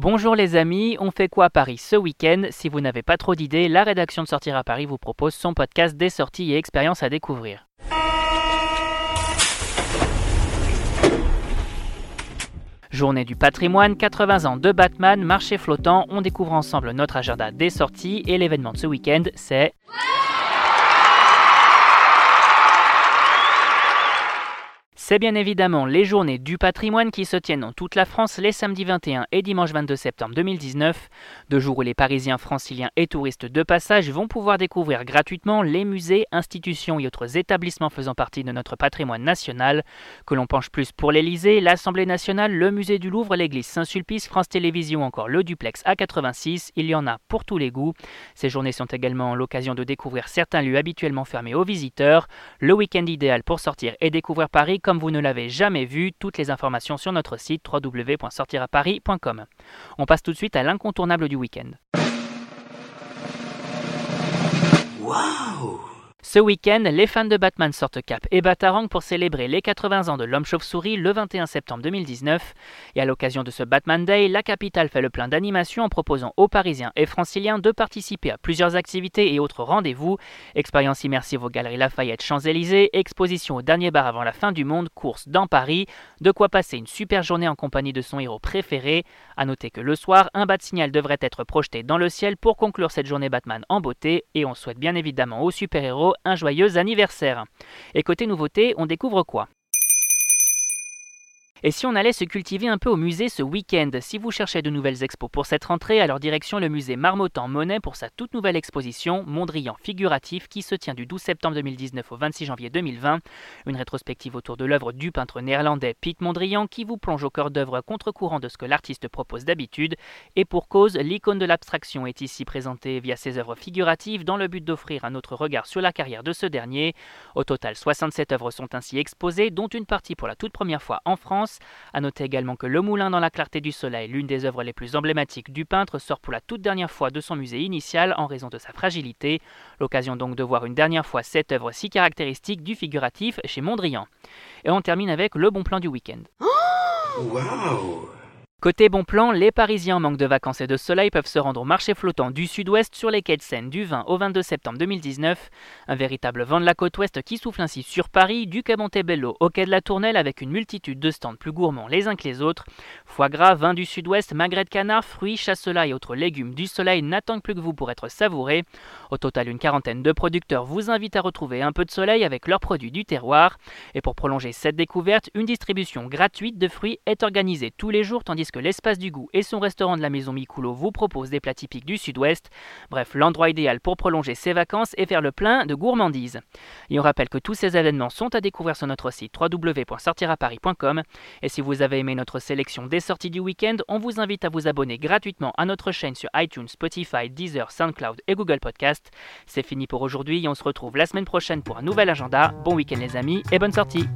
Bonjour les amis, on fait quoi à Paris ce week-end? Si vous n'avez pas trop d'idées, la rédaction de Sortir à Paris vous propose son podcast des sorties et expériences à découvrir. Journée du patrimoine, 80 ans de Batman, marché flottant, on découvre ensemble notre agenda des sorties et l'événement de ce week-end c'est... C'est bien évidemment les journées du patrimoine qui se tiennent dans toute la France les samedis 21 et dimanche 22 septembre 2019, deux jours où les Parisiens, franciliens et touristes de passage vont pouvoir découvrir gratuitement les musées, institutions et autres établissements faisant partie de notre patrimoine national, que l'on penche plus pour l'Elysée, l'Assemblée nationale, le musée du Louvre, l'église Saint-Sulpice, France Télévisions, encore le duplex A86, il y en a pour tous les goûts. Ces journées sont également l'occasion de découvrir certains lieux habituellement fermés aux visiteurs, le week-end idéal pour sortir et découvrir Paris comme vous ne l'avez jamais vu, toutes les informations sur notre site www.sortiraparis.com. On passe tout de suite à l'incontournable du week-end. Ce week-end, les fans de Batman sortent Cap et Batarang pour célébrer les 80 ans de l'homme chauve-souris le 21 septembre 2019. Et à l'occasion de ce Batman Day, la capitale fait le plein d'animation en proposant aux Parisiens et Franciliens de participer à plusieurs activités et autres rendez-vous. Expérience immersive aux Galeries Lafayette Champs-Élysées, exposition au dernier bar avant la fin du monde, course dans Paris. De quoi passer une super journée en compagnie de son héros préféré. A noter que le soir, un bat signal devrait être projeté dans le ciel pour conclure cette journée Batman en beauté. Et on souhaite bien évidemment aux super-héros un joyeux anniversaire. Et côté nouveauté, on découvre quoi? Et si on allait se cultiver un peu au musée ce week-end Si vous cherchez de nouvelles expos pour cette rentrée, alors direction le musée Marmottan Monet pour sa toute nouvelle exposition Mondrian figuratif qui se tient du 12 septembre 2019 au 26 janvier 2020. Une rétrospective autour de l'œuvre du peintre néerlandais Piet Mondrian qui vous plonge au cœur d'œuvre contre-courant de ce que l'artiste propose d'habitude. Et pour cause, l'icône de l'abstraction est ici présentée via ses œuvres figuratives dans le but d'offrir un autre regard sur la carrière de ce dernier. Au total, 67 œuvres sont ainsi exposées, dont une partie pour la toute première fois en France a noter également que Le Moulin dans la clarté du soleil, l'une des œuvres les plus emblématiques du peintre, sort pour la toute dernière fois de son musée initial en raison de sa fragilité. L'occasion donc de voir une dernière fois cette œuvre si caractéristique du figuratif chez Mondrian. Et on termine avec le bon plan du week-end. Côté bon plan, les Parisiens en manque de vacances et de soleil peuvent se rendre au marché flottant du sud-ouest sur les quais de Seine du 20 au 22 septembre 2019. Un véritable vent de la côte ouest qui souffle ainsi sur Paris, du quai Montebello au quai de la Tournelle avec une multitude de stands plus gourmands les uns que les autres. Foie gras, vin du sud-ouest, magret de canard, fruits, chasselas et autres légumes du soleil n'attendent plus que vous pour être savourés. Au total, une quarantaine de producteurs vous invitent à retrouver un peu de soleil avec leurs produits du terroir. Et pour prolonger cette découverte, une distribution gratuite de fruits est organisée tous les jours que l'espace du goût et son restaurant de la maison Mikulo vous proposent des plats typiques du sud-ouest. Bref, l'endroit idéal pour prolonger ses vacances et faire le plein de gourmandises. Et on rappelle que tous ces événements sont à découvrir sur notre site www.sortiraparis.com. Et si vous avez aimé notre sélection des sorties du week-end, on vous invite à vous abonner gratuitement à notre chaîne sur iTunes, Spotify, Deezer, SoundCloud et Google Podcast. C'est fini pour aujourd'hui et on se retrouve la semaine prochaine pour un nouvel agenda. Bon week-end les amis et bonne sortie